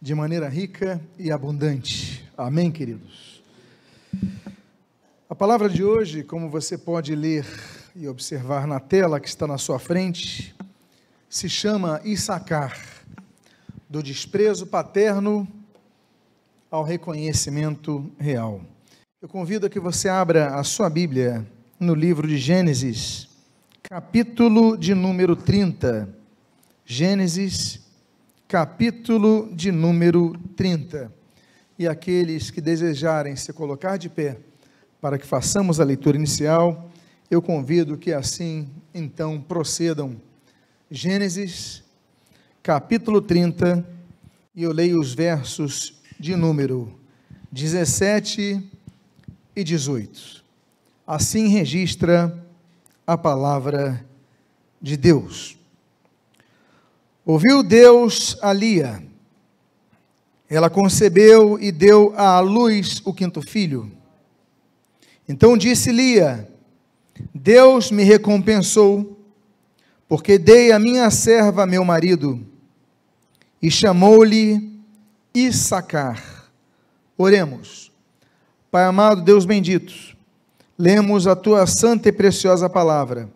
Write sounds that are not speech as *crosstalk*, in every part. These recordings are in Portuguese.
de maneira rica e abundante. Amém, queridos? A palavra de hoje, como você pode ler e observar na tela que está na sua frente, se chama Issacar, do desprezo paterno ao reconhecimento real. Eu convido a que você abra a sua Bíblia no livro de Gênesis, capítulo de número 30. Gênesis capítulo de número 30. E aqueles que desejarem se colocar de pé para que façamos a leitura inicial, eu convido que assim então procedam. Gênesis, capítulo 30, e eu leio os versos de número 17 e 18. Assim registra a palavra de Deus. Ouviu Deus a Lia. Ela concebeu e deu à luz o quinto filho. Então disse Lia: Deus me recompensou, porque dei a minha serva meu marido. E chamou-lhe Issacar. Oremos. Pai amado, Deus bendito, lemos a tua santa e preciosa palavra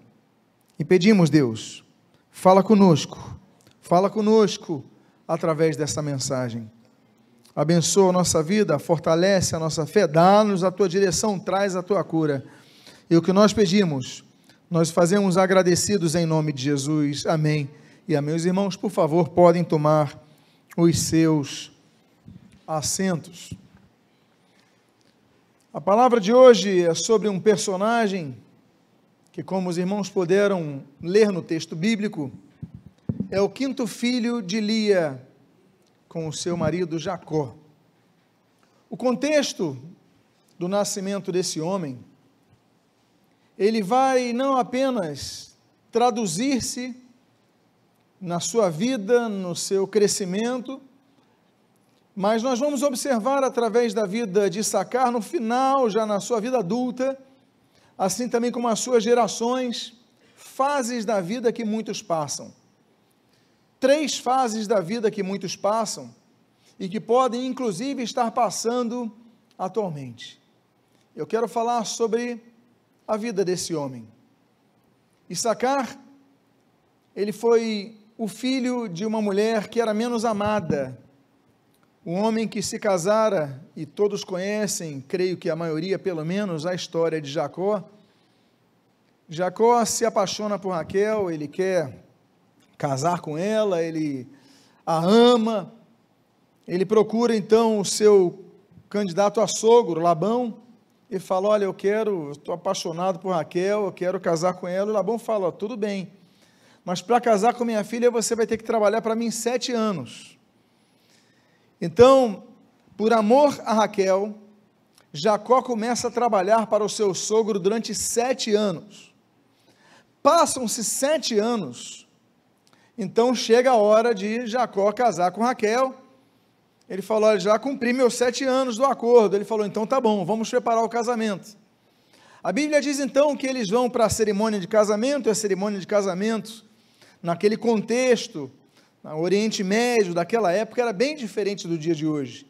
e pedimos, Deus, fala conosco Fala conosco através desta mensagem. Abençoa a nossa vida, fortalece a nossa fé, dá-nos a tua direção, traz a tua cura. E o que nós pedimos, nós fazemos agradecidos em nome de Jesus. Amém. E a meus irmãos, por favor, podem tomar os seus assentos. A palavra de hoje é sobre um personagem que, como os irmãos puderam ler no texto bíblico, é o quinto filho de Lia com o seu marido Jacó. O contexto do nascimento desse homem, ele vai não apenas traduzir-se na sua vida, no seu crescimento, mas nós vamos observar através da vida de Sacar, no final, já na sua vida adulta, assim também como as suas gerações, fases da vida que muitos passam três fases da vida que muitos passam e que podem, inclusive, estar passando atualmente. Eu quero falar sobre a vida desse homem. Issacar, ele foi o filho de uma mulher que era menos amada, um homem que se casara, e todos conhecem, creio que a maioria pelo menos, a história de Jacó. Jacó se apaixona por Raquel, ele quer casar com ela, ele a ama, ele procura então o seu candidato a sogro, Labão, e fala: Olha, eu quero, estou apaixonado por Raquel, eu quero casar com ela. Labão fala: Tudo bem, mas para casar com minha filha você vai ter que trabalhar para mim sete anos. Então, por amor a Raquel, Jacó começa a trabalhar para o seu sogro durante sete anos. Passam-se sete anos então chega a hora de Jacó casar com Raquel. Ele falou: Olha, já cumpri meus sete anos do acordo. Ele falou: Então tá bom, vamos preparar o casamento. A Bíblia diz então que eles vão para a cerimônia de casamento, e a cerimônia de casamento, naquele contexto, no Oriente Médio daquela época, era bem diferente do dia de hoje.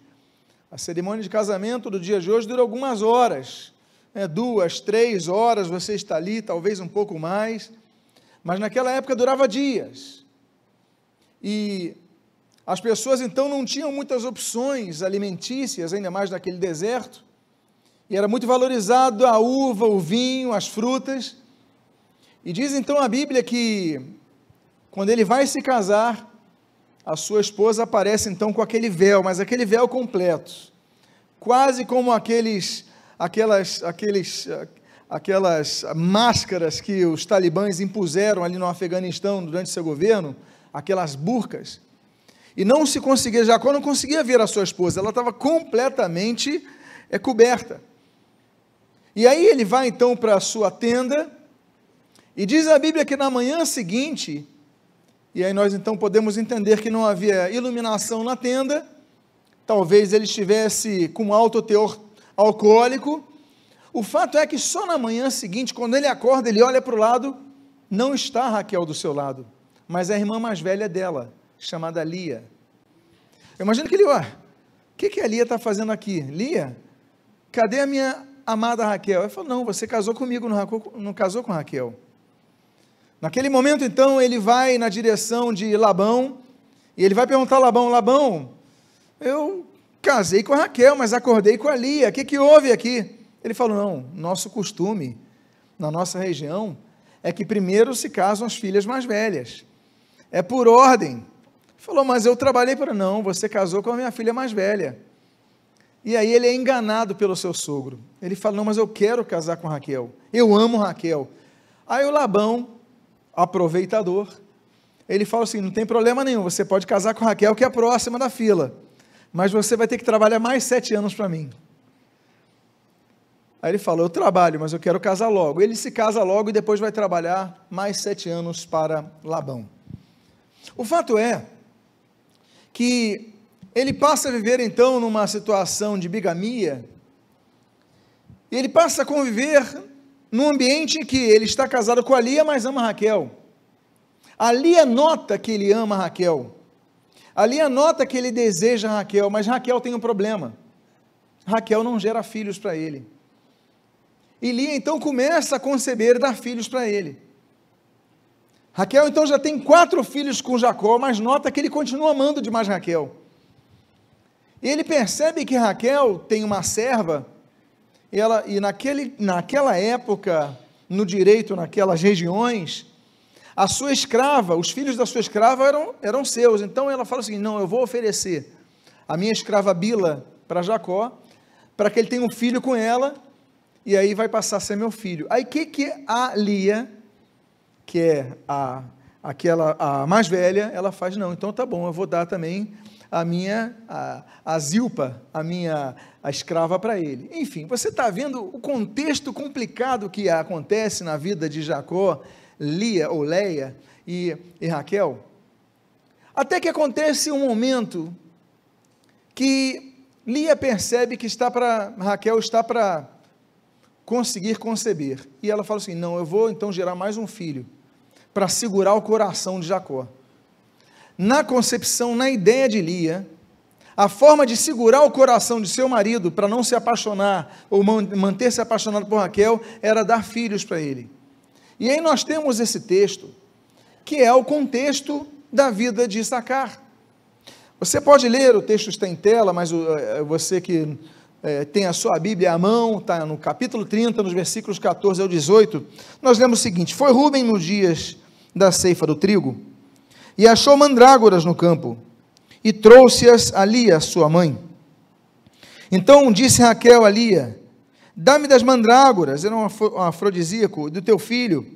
A cerimônia de casamento do dia de hoje dura algumas horas, né, duas, três horas, você está ali, talvez um pouco mais, mas naquela época durava dias. E as pessoas então não tinham muitas opções alimentícias, ainda mais naquele deserto. E era muito valorizado a uva, o vinho, as frutas. E diz então a Bíblia que quando ele vai se casar, a sua esposa aparece então com aquele véu, mas aquele véu completo, quase como aqueles, aquelas, aqueles, aquelas máscaras que os talibãs impuseram ali no Afeganistão durante seu governo, aquelas burcas, e não se conseguia, Jacó não conseguia ver a sua esposa, ela estava completamente é, coberta. E aí ele vai então para a sua tenda, e diz a Bíblia que na manhã seguinte, e aí nós então podemos entender que não havia iluminação na tenda, talvez ele estivesse com alto teor alcoólico. O fato é que só na manhã seguinte, quando ele acorda, ele olha para o lado, não está Raquel do seu lado mas a irmã mais velha dela, chamada Lia. Eu imagino que ele, ó, o que, que a Lia está fazendo aqui? Lia, cadê a minha amada Raquel? Ele falou, não, você casou comigo, não, não casou com Raquel. Naquele momento, então, ele vai na direção de Labão, e ele vai perguntar a Labão, Labão, eu casei com a Raquel, mas acordei com a Lia, o que, que houve aqui? Ele falou, não, nosso costume, na nossa região, é que primeiro se casam as filhas mais velhas, é por ordem. Falou, mas eu trabalhei para, não, você casou com a minha filha mais velha. E aí ele é enganado pelo seu sogro. Ele fala, não, mas eu quero casar com Raquel, eu amo Raquel. Aí o Labão, aproveitador, ele fala assim: não tem problema nenhum, você pode casar com Raquel, que é a próxima da fila, mas você vai ter que trabalhar mais sete anos para mim. Aí ele falou: Eu trabalho, mas eu quero casar logo. Ele se casa logo e depois vai trabalhar mais sete anos para Labão. O fato é que ele passa a viver então numa situação de bigamia, e ele passa a conviver num ambiente em que ele está casado com a Lia, mas ama Raquel. A Lia nota que ele ama Raquel. A Lia nota que ele deseja Raquel, mas Raquel tem um problema. Raquel não gera filhos para ele. E Lia então começa a conceber dar filhos para ele. Raquel então já tem quatro filhos com Jacó, mas nota que ele continua amando demais Raquel. Ele percebe que Raquel tem uma serva e, ela, e naquele, naquela época, no direito, naquelas regiões, a sua escrava, os filhos da sua escrava eram, eram seus. Então ela fala assim: não, eu vou oferecer a minha escrava Bila para Jacó, para que ele tenha um filho com ela, e aí vai passar a ser meu filho. Aí o que, que a Lia, que é a, aquela a mais velha, ela faz? Não, então tá bom, eu vou dar também a minha, a, a Zilpa, a minha a escrava para ele. Enfim, você está vendo o contexto complicado que acontece na vida de Jacó, Lia ou Leia e, e Raquel? Até que acontece um momento que Lia percebe que está para Raquel está para conseguir conceber. E ela fala assim: "Não, eu vou então gerar mais um filho para segurar o coração de Jacó". Na concepção, na ideia de Lia, a forma de segurar o coração de seu marido para não se apaixonar ou manter-se apaixonado por Raquel era dar filhos para ele. E aí nós temos esse texto, que é o contexto da vida de Issacar. Você pode ler, o texto está em tela, mas eh, você que é, tem a sua Bíblia à mão, está no capítulo 30, nos versículos 14 ao 18, nós lemos o seguinte: Foi Rubem nos dias da ceifa do trigo, e achou mandrágoras no campo e trouxe-as a Lia, sua mãe. Então disse Raquel a Lia: Dá-me das mandrágoras, era um afrodisíaco, do teu filho.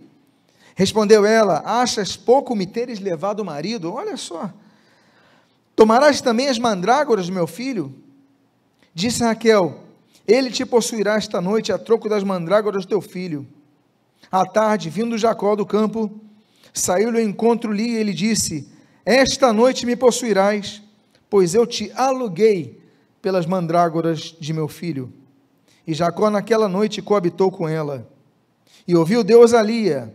Respondeu ela: Achas pouco me teres levado o marido? Olha só. Tomarás também as mandrágoras do meu filho? Disse Raquel: Ele te possuirá esta noite a troco das mandrágoras do teu filho. À tarde, vindo Jacó do campo, saiu-lhe ao encontro Lia e ele disse: esta noite me possuirás, pois eu te aluguei pelas mandrágoras de meu filho. E Jacó naquela noite coabitou com ela. E ouviu Deus a Lia,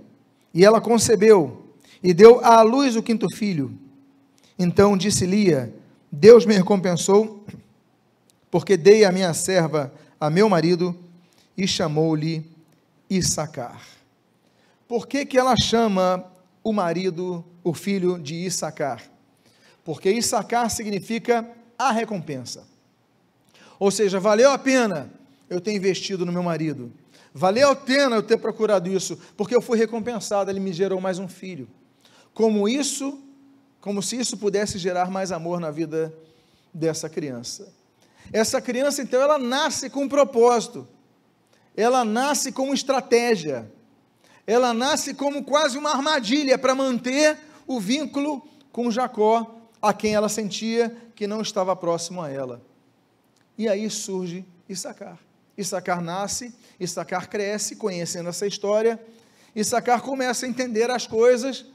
e ela concebeu, e deu à luz o quinto filho. Então disse Lia: Deus me recompensou, porque dei a minha serva a meu marido, e chamou-lhe Issacar. Por que, que ela chama o marido, o filho de Issacar. Porque Issacar significa a recompensa. Ou seja, valeu a pena eu ter investido no meu marido. Valeu a pena eu ter procurado isso, porque eu fui recompensado, ele me gerou mais um filho. Como isso, como se isso pudesse gerar mais amor na vida dessa criança. Essa criança, então, ela nasce com um propósito. Ela nasce com estratégia ela nasce como quase uma armadilha para manter o vínculo com Jacó, a quem ela sentia que não estava próximo a ela. E aí surge Issacar. Issacar nasce, Issacar cresce, conhecendo essa história, Issacar começa a entender as coisas,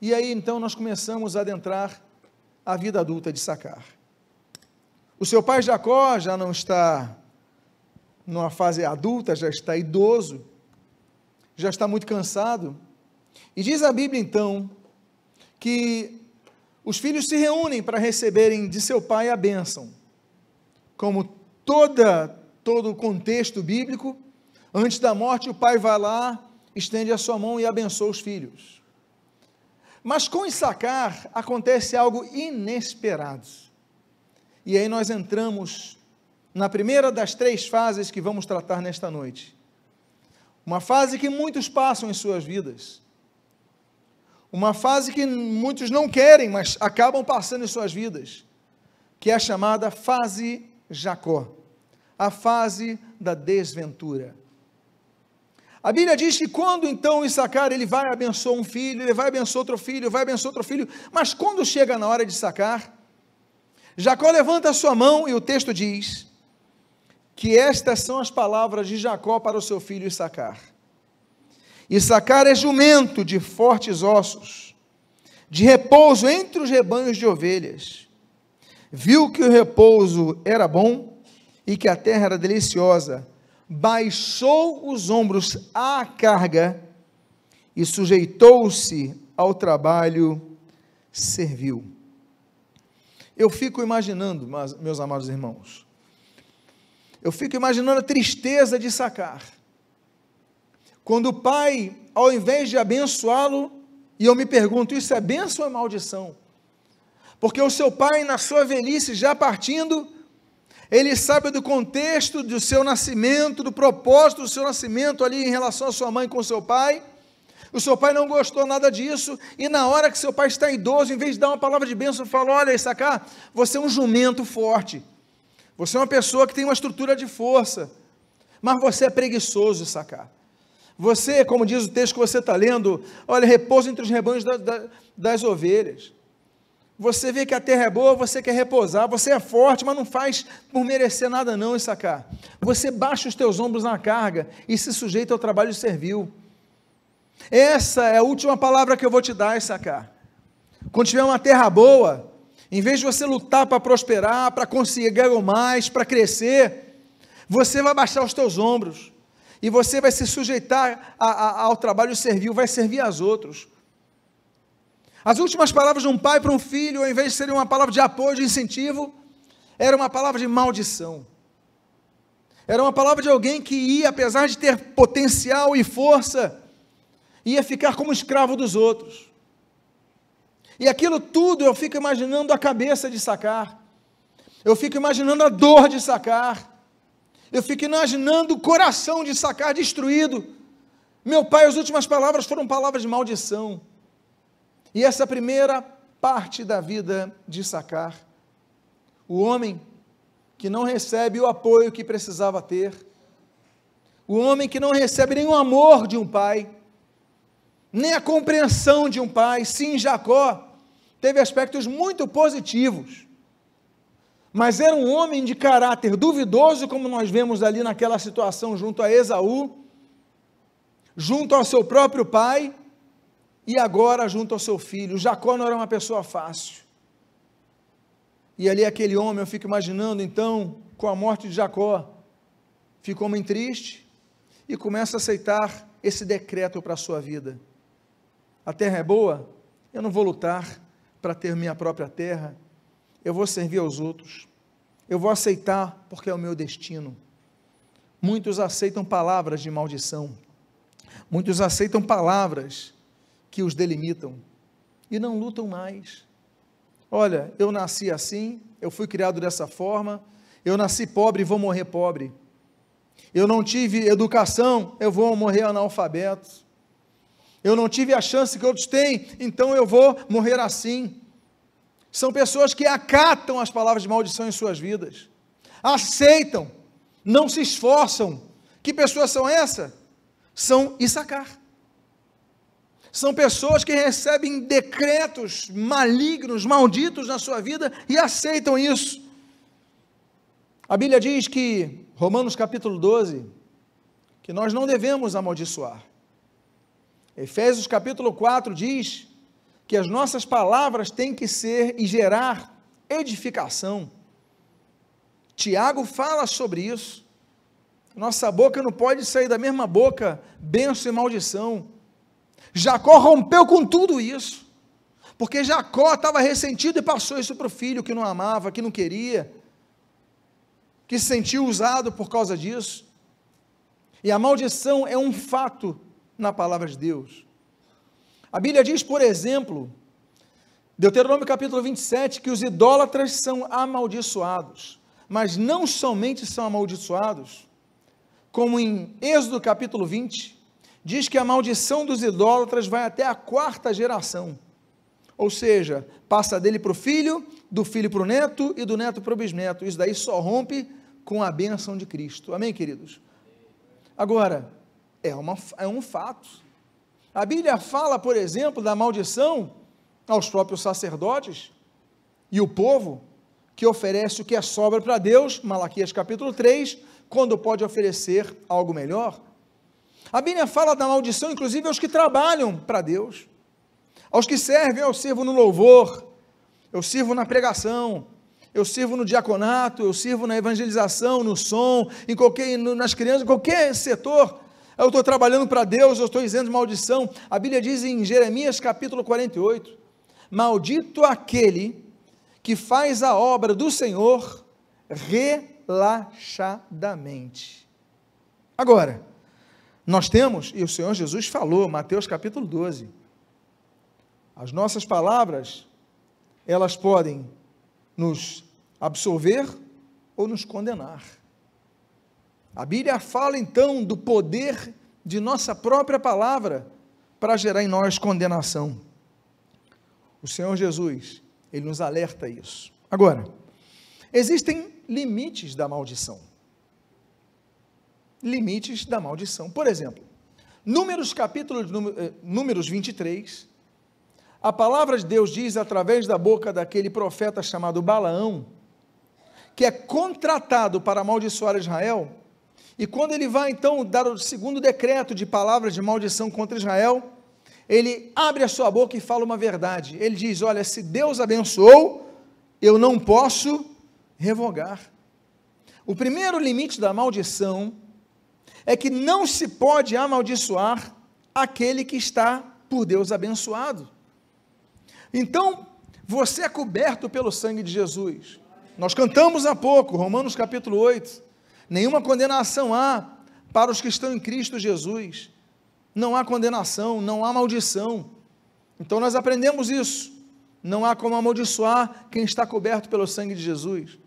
e aí então nós começamos a adentrar a vida adulta de Issacar. O seu pai Jacó já não está numa fase adulta, já está idoso, já está muito cansado. E diz a Bíblia então que os filhos se reúnem para receberem de seu pai a bênção. Como toda, todo o contexto bíblico, antes da morte, o pai vai lá, estende a sua mão e abençoa os filhos. Mas com Issacar acontece algo inesperado. E aí nós entramos na primeira das três fases que vamos tratar nesta noite. Uma fase que muitos passam em suas vidas. Uma fase que muitos não querem, mas acabam passando em suas vidas, que é a chamada fase Jacó, a fase da desventura. A Bíblia diz que quando então Issacar ele vai abençoar um filho, ele vai abençoar outro filho, vai abençoar outro filho, mas quando chega na hora de sacar, Jacó levanta a sua mão e o texto diz que estas são as palavras de Jacó para o seu filho Issacar. Issacar é jumento de fortes ossos, de repouso entre os rebanhos de ovelhas. Viu que o repouso era bom e que a terra era deliciosa, baixou os ombros à carga e sujeitou-se ao trabalho, serviu. Eu fico imaginando, meus amados irmãos, eu fico imaginando a tristeza de sacar quando o pai, ao invés de abençoá-lo, e eu me pergunto, isso é bênção ou é maldição? Porque o seu pai, na sua velhice, já partindo, ele sabe do contexto do seu nascimento, do propósito do seu nascimento ali em relação à sua mãe com seu pai. O seu pai não gostou nada disso, e na hora que seu pai está idoso, em vez de dar uma palavra de bênção, fala: Olha, Issacar, você é um jumento forte, você é uma pessoa que tem uma estrutura de força, mas você é preguiçoso, Issacar. Você, como diz o texto que você está lendo, olha, repousa entre os rebanhos da, da, das ovelhas. Você vê que a terra é boa, você quer repousar, você é forte, mas não faz por merecer nada não, sacar. Você baixa os teus ombros na carga e se sujeita ao trabalho servil. Essa é a última palavra que eu vou te dar, sacar. Quando tiver uma terra boa, em vez de você lutar para prosperar, para conseguir mais, para crescer, você vai baixar os teus ombros e você vai se sujeitar a, a, ao trabalho servil, vai servir aos outros. As últimas palavras de um pai para um filho, ao invés de serem uma palavra de apoio, de incentivo, era uma palavra de maldição. Era uma palavra de alguém que ia, apesar de ter potencial e força, ia ficar como escravo dos outros. E aquilo tudo eu fico imaginando a cabeça de sacar. Eu fico imaginando a dor de sacar. Eu fico imaginando o coração de sacar destruído. Meu pai, as últimas palavras foram palavras de maldição. E essa primeira parte da vida de sacar, o homem que não recebe o apoio que precisava ter, o homem que não recebe nenhum amor de um pai, nem a compreensão de um pai. Sim, Jacó teve aspectos muito positivos mas era um homem de caráter duvidoso, como nós vemos ali naquela situação junto a Esaú, junto ao seu próprio pai e agora junto ao seu filho. Jacó não era uma pessoa fácil. E ali aquele homem, eu fico imaginando então, com a morte de Jacó, ficou homem triste e começa a aceitar esse decreto para a sua vida. A terra é boa, eu não vou lutar para ter minha própria terra eu vou servir aos outros, eu vou aceitar porque é o meu destino. Muitos aceitam palavras de maldição, muitos aceitam palavras que os delimitam e não lutam mais. Olha, eu nasci assim, eu fui criado dessa forma, eu nasci pobre e vou morrer pobre. Eu não tive educação, eu vou morrer analfabeto. Eu não tive a chance que outros têm, então eu vou morrer assim. São pessoas que acatam as palavras de maldição em suas vidas, aceitam, não se esforçam. Que pessoas são essas? São Issacar. São pessoas que recebem decretos malignos, malditos na sua vida e aceitam isso. A Bíblia diz que, Romanos capítulo 12, que nós não devemos amaldiçoar. Efésios capítulo 4 diz que as nossas palavras têm que ser e gerar edificação. Tiago fala sobre isso. Nossa boca não pode sair da mesma boca bênção e maldição. Jacó rompeu com tudo isso, porque Jacó estava ressentido e passou isso para o filho que não amava, que não queria, que se sentiu usado por causa disso. E a maldição é um fato na palavra de Deus. A Bíblia diz, por exemplo, Deuteronômio capítulo 27, que os idólatras são amaldiçoados, mas não somente são amaldiçoados, como em Êxodo capítulo 20, diz que a maldição dos idólatras vai até a quarta geração. Ou seja, passa dele para o filho, do filho para o neto e do neto para o bisneto. Isso daí só rompe com a bênção de Cristo. Amém, queridos? Agora, é, uma, é um fato. A Bíblia fala, por exemplo, da maldição aos próprios sacerdotes e o povo que oferece o que é sobra para Deus, Malaquias capítulo 3, quando pode oferecer algo melhor. A Bíblia fala da maldição, inclusive, aos que trabalham para Deus, aos que servem, eu sirvo no louvor, eu sirvo na pregação, eu sirvo no diaconato, eu sirvo na evangelização, no som, em qualquer, nas crianças, em qualquer setor. Eu estou trabalhando para Deus, eu estou dizendo maldição. A Bíblia diz em Jeremias capítulo 48: Maldito aquele que faz a obra do Senhor relaxadamente. Agora, nós temos, e o Senhor Jesus falou, Mateus capítulo 12, as nossas palavras, elas podem nos absolver ou nos condenar. A Bíblia fala então do poder de nossa própria palavra para gerar em nós condenação. O Senhor Jesus, ele nos alerta isso. Agora, existem limites da maldição. Limites da maldição. Por exemplo, Números capítulo eh, Números 23, a palavra de Deus diz através da boca daquele profeta chamado Balaão, que é contratado para amaldiçoar Israel, e quando ele vai então dar o segundo decreto de palavras de maldição contra Israel, ele abre a sua boca e fala uma verdade. Ele diz: Olha, se Deus abençoou, eu não posso revogar. O primeiro limite da maldição é que não se pode amaldiçoar aquele que está por Deus abençoado. Então, você é coberto pelo sangue de Jesus. Nós cantamos há pouco, Romanos capítulo 8. Nenhuma condenação há para os que estão em Cristo Jesus. Não há condenação, não há maldição. Então nós aprendemos isso. Não há como amaldiçoar quem está coberto pelo sangue de Jesus.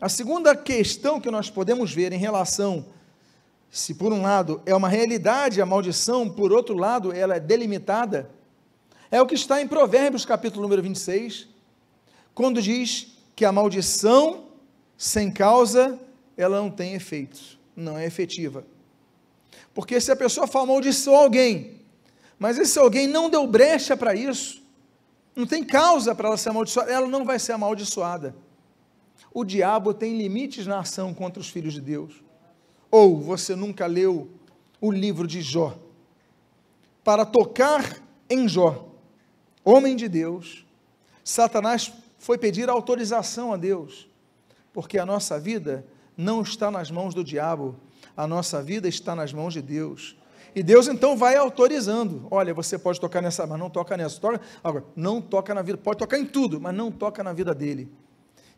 A segunda questão que nós podemos ver em relação, se por um lado é uma realidade a maldição, por outro lado ela é delimitada, é o que está em Provérbios, capítulo número 26, quando diz que a maldição sem causa, ela não tem efeito, não é efetiva. Porque se a pessoa for amaldiçoar alguém, mas esse alguém não deu brecha para isso, não tem causa para ela ser amaldiçoada, ela não vai ser amaldiçoada. O diabo tem limites na ação contra os filhos de Deus. Ou você nunca leu o livro de Jó. Para tocar em Jó, homem de Deus, Satanás foi pedir autorização a Deus, porque a nossa vida não está nas mãos do diabo, a nossa vida está nas mãos de Deus. E Deus então vai autorizando. Olha, você pode tocar nessa, mas não toca nessa. Toca, agora, não toca na vida, pode tocar em tudo, mas não toca na vida dele.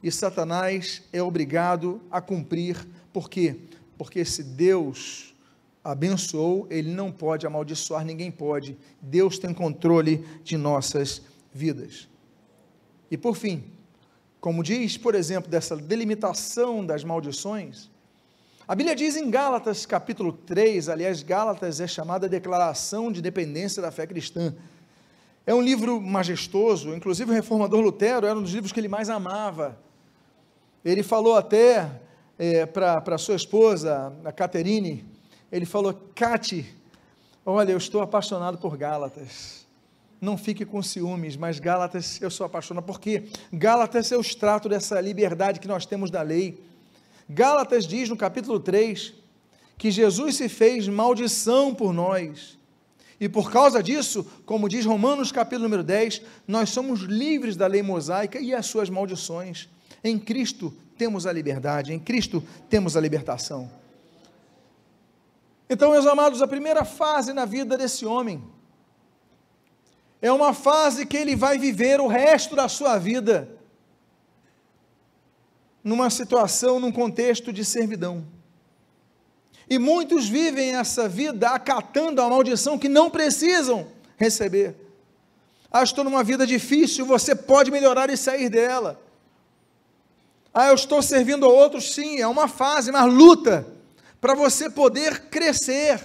E Satanás é obrigado a cumprir. Por quê? Porque se Deus abençoou, ele não pode amaldiçoar, ninguém pode. Deus tem controle de nossas vidas. E por fim, como diz, por exemplo, dessa delimitação das maldições, a Bíblia diz em Gálatas capítulo 3, aliás, Gálatas é chamada Declaração de Dependência da Fé Cristã. É um livro majestoso, inclusive o reformador Lutero era um dos livros que ele mais amava. Ele falou até é, para sua esposa, a Caterine, ele falou: Cate, olha, eu estou apaixonado por Gálatas. Não fique com ciúmes, mas Gálatas eu sou apaixonado, porque Gálatas é o extrato dessa liberdade que nós temos da lei. Gálatas diz no capítulo 3 que Jesus se fez maldição por nós. E por causa disso, como diz Romanos capítulo número 10, nós somos livres da lei mosaica e as suas maldições. Em Cristo temos a liberdade, em Cristo temos a libertação. Então, meus amados, a primeira fase na vida desse homem é uma fase que ele vai viver o resto da sua vida numa situação, num contexto de servidão. E muitos vivem essa vida acatando a maldição que não precisam receber. Ah, estou numa vida difícil, você pode melhorar e sair dela. Ah, eu estou servindo a outros, sim, é uma fase, uma luta para você poder crescer,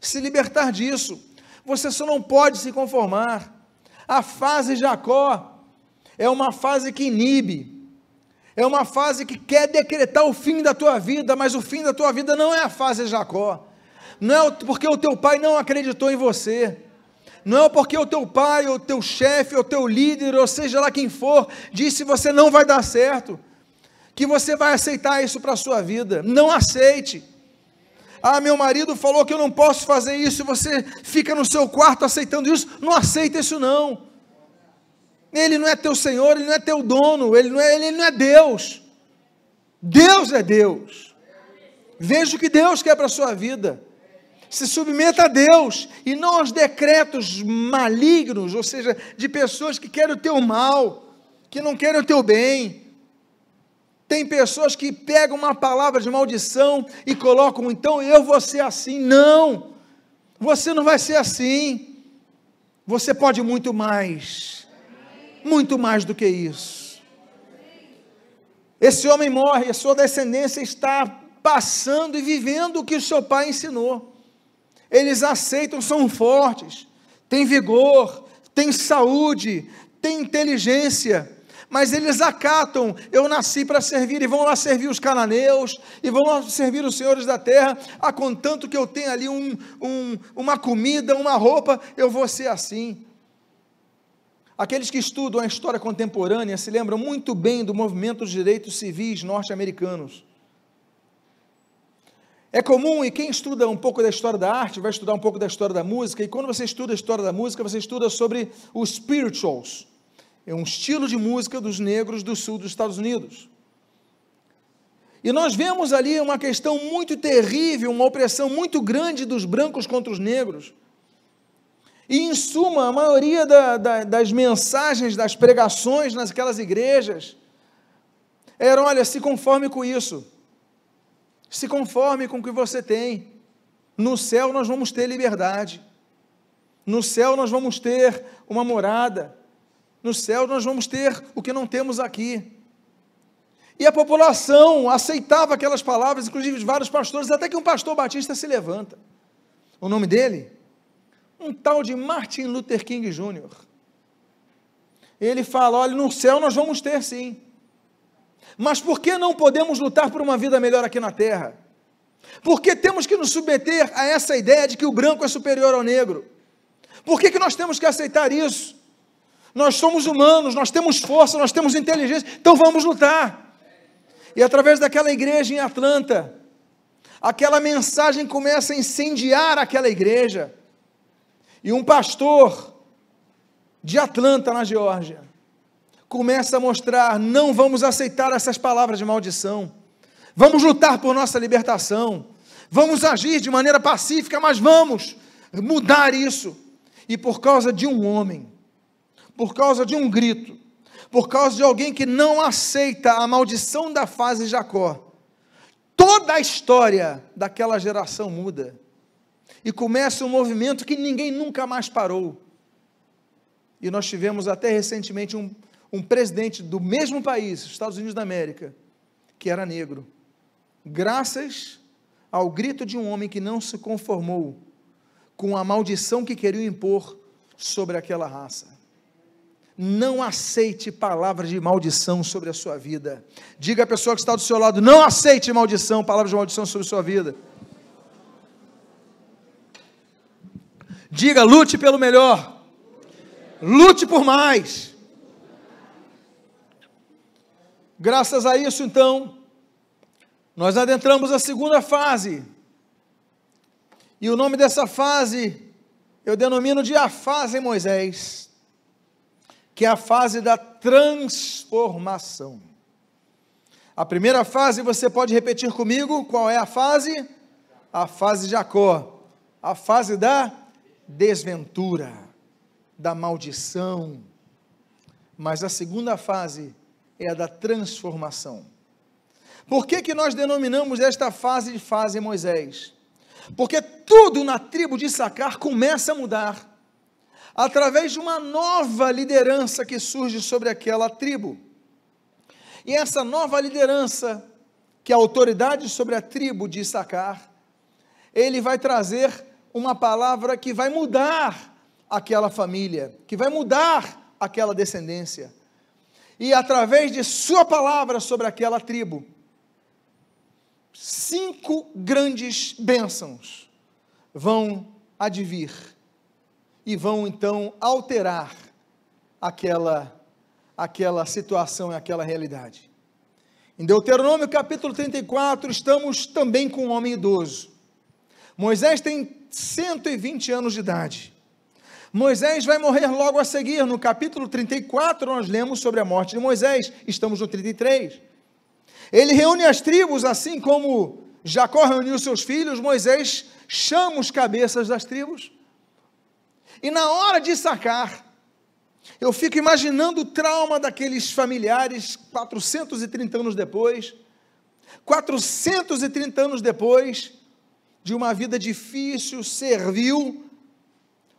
se libertar disso. Você só não pode se conformar. A fase Jacó é uma fase que inibe, é uma fase que quer decretar o fim da tua vida, mas o fim da tua vida não é a fase Jacó. Não é porque o teu pai não acreditou em você. Não é porque o teu pai, ou teu chefe, ou teu líder, ou seja lá quem for, disse você não vai dar certo, que você vai aceitar isso para a sua vida. Não aceite. Ah, meu marido falou que eu não posso fazer isso, você fica no seu quarto aceitando isso. Não aceita isso não. Ele não é teu Senhor, ele não é teu dono, ele não é, ele não é Deus. Deus é Deus. Veja o que Deus quer para a sua vida. Se submeta a Deus e não aos decretos malignos, ou seja, de pessoas que querem o teu mal, que não querem o teu bem. Tem pessoas que pegam uma palavra de maldição e colocam, então eu vou ser assim. Não, você não vai ser assim. Você pode muito mais, muito mais do que isso. Esse homem morre, a sua descendência está passando e vivendo o que o seu pai ensinou. Eles aceitam, são fortes, têm vigor, têm saúde, têm inteligência mas eles acatam, eu nasci para servir, e vão lá servir os cananeus, e vão lá servir os senhores da terra, ah, contanto que eu tenha ali um, um, uma comida, uma roupa, eu vou ser assim. Aqueles que estudam a história contemporânea se lembram muito bem do movimento dos direitos civis norte-americanos. É comum, e quem estuda um pouco da história da arte, vai estudar um pouco da história da música, e quando você estuda a história da música, você estuda sobre os spirituals, é um estilo de música dos negros do sul dos Estados Unidos. E nós vemos ali uma questão muito terrível, uma opressão muito grande dos brancos contra os negros. E, em suma, a maioria da, da, das mensagens, das pregações naquelas igrejas eram: olha, se conforme com isso, se conforme com o que você tem. No céu nós vamos ter liberdade, no céu nós vamos ter uma morada, no céu nós vamos ter o que não temos aqui. E a população aceitava aquelas palavras, inclusive vários pastores, até que um pastor batista se levanta. O nome dele? Um tal de Martin Luther King Jr. Ele fala: olha, no céu nós vamos ter sim. Mas por que não podemos lutar por uma vida melhor aqui na terra? Por que temos que nos submeter a essa ideia de que o branco é superior ao negro? Por que, que nós temos que aceitar isso? Nós somos humanos, nós temos força, nós temos inteligência, então vamos lutar. E através daquela igreja em Atlanta, aquela mensagem começa a incendiar aquela igreja. E um pastor de Atlanta, na Geórgia, começa a mostrar: não vamos aceitar essas palavras de maldição, vamos lutar por nossa libertação, vamos agir de maneira pacífica, mas vamos mudar isso. E por causa de um homem, por causa de um grito, por causa de alguém que não aceita a maldição da fase Jacó, toda a história daquela geração muda. E começa um movimento que ninguém nunca mais parou. E nós tivemos até recentemente um, um presidente do mesmo país, Estados Unidos da América, que era negro. Graças ao grito de um homem que não se conformou com a maldição que queriam impor sobre aquela raça. Não aceite palavras de maldição sobre a sua vida. Diga à pessoa que está do seu lado: não aceite maldição, palavras de maldição sobre a sua vida. Diga: lute pelo melhor. Lute por mais. Graças a isso, então, nós adentramos a segunda fase. E o nome dessa fase eu denomino de a fase Moisés que é a fase da transformação. A primeira fase, você pode repetir comigo, qual é a fase? A fase de Jacó, a fase da desventura. da maldição. Mas a segunda fase é a da transformação. Por que, que nós denominamos esta fase de fase Moisés? Porque tudo na tribo de Sacar começa a mudar através de uma nova liderança que surge sobre aquela tribo. E essa nova liderança, que é a autoridade sobre a tribo de Sacar, ele vai trazer uma palavra que vai mudar aquela família, que vai mudar aquela descendência. E através de sua palavra sobre aquela tribo, cinco grandes bênçãos vão advir e vão então alterar aquela aquela situação e aquela realidade. Em Deuteronômio capítulo 34, estamos também com um homem idoso. Moisés tem 120 anos de idade. Moisés vai morrer logo a seguir. No capítulo 34, nós lemos sobre a morte de Moisés. Estamos no 33. Ele reúne as tribos, assim como Jacó reuniu seus filhos, Moisés chama os cabeças das tribos. E na hora de sacar, eu fico imaginando o trauma daqueles familiares 430 anos depois. 430 anos depois, de uma vida difícil, servil,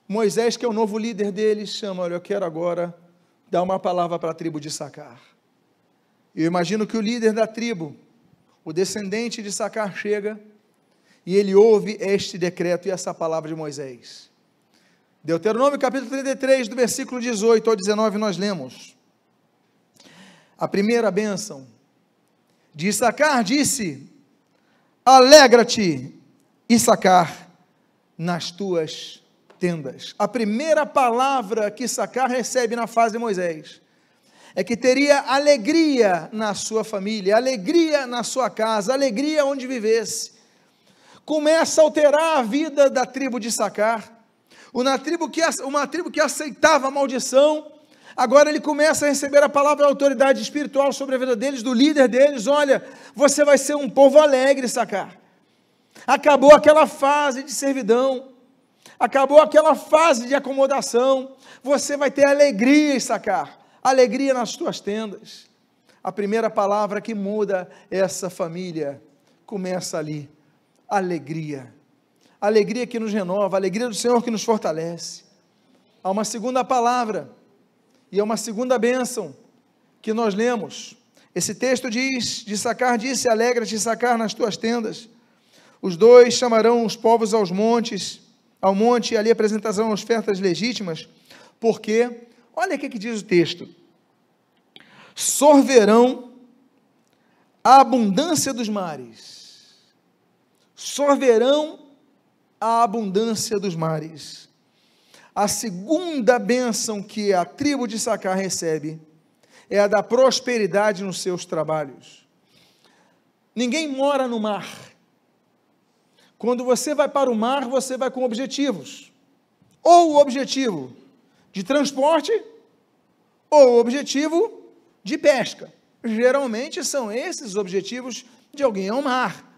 Moisés, que é o novo líder deles, chama: Olha, eu quero agora dar uma palavra para a tribo de Sacar. Eu imagino que o líder da tribo, o descendente de Sacar, chega e ele ouve este decreto e essa palavra de Moisés. Deuteronômio capítulo 33, do versículo 18 ao 19, nós lemos. A primeira bênção de Sacar disse: Alegra-te e sacar nas tuas tendas. A primeira palavra que sacar recebe na fase de Moisés é que teria alegria na sua família, alegria na sua casa, alegria onde vivesse. Começa a alterar a vida da tribo de Sacar. Uma tribo que, uma tribo que aceitava a maldição, agora ele começa a receber a palavra da autoridade espiritual sobre a vida deles, do líder deles: olha, você vai ser um povo alegre, Sacar. Acabou aquela fase de servidão, acabou aquela fase de acomodação. Você vai ter alegria sacar, alegria nas tuas tendas. A primeira palavra que muda essa família começa ali: alegria. Alegria que nos renova, alegria do Senhor que nos fortalece. Há uma segunda palavra e é uma segunda bênção que nós lemos. Esse texto diz: de sacar disse: alegra-te sacar nas tuas tendas. Os dois chamarão os povos aos montes, ao monte, e ali apresentarão ofertas legítimas, porque, olha o que diz o texto: sorverão a abundância dos mares, sorverão a abundância dos mares. A segunda bênção que a tribo de Sacar recebe é a da prosperidade nos seus trabalhos. Ninguém mora no mar. Quando você vai para o mar, você vai com objetivos. Ou o objetivo de transporte, ou o objetivo de pesca. Geralmente são esses os objetivos de alguém ao mar.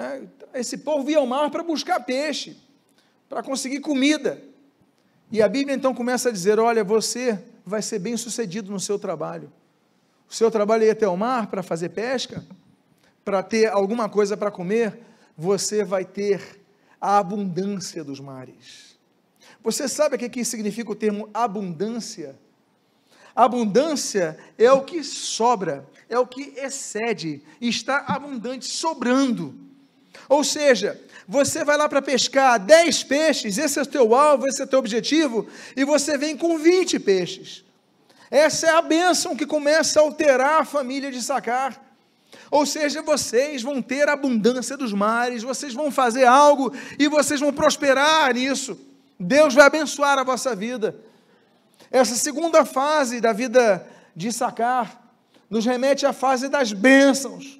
É, esse povo ia ao mar para buscar peixe, para conseguir comida. E a Bíblia então começa a dizer: olha, você vai ser bem sucedido no seu trabalho. O seu trabalho é ir até o mar para fazer pesca, para ter alguma coisa para comer, você vai ter a abundância dos mares. Você sabe o que significa o termo abundância? Abundância é o que sobra, é o que excede, está abundante, sobrando. Ou seja, você vai lá para pescar 10 peixes, esse é o teu alvo, esse é o teu objetivo, e você vem com 20 peixes. Essa é a bênção que começa a alterar a família de Sacar. Ou seja, vocês vão ter abundância dos mares, vocês vão fazer algo e vocês vão prosperar nisso. Deus vai abençoar a vossa vida. Essa segunda fase da vida de sacar nos remete à fase das bênçãos,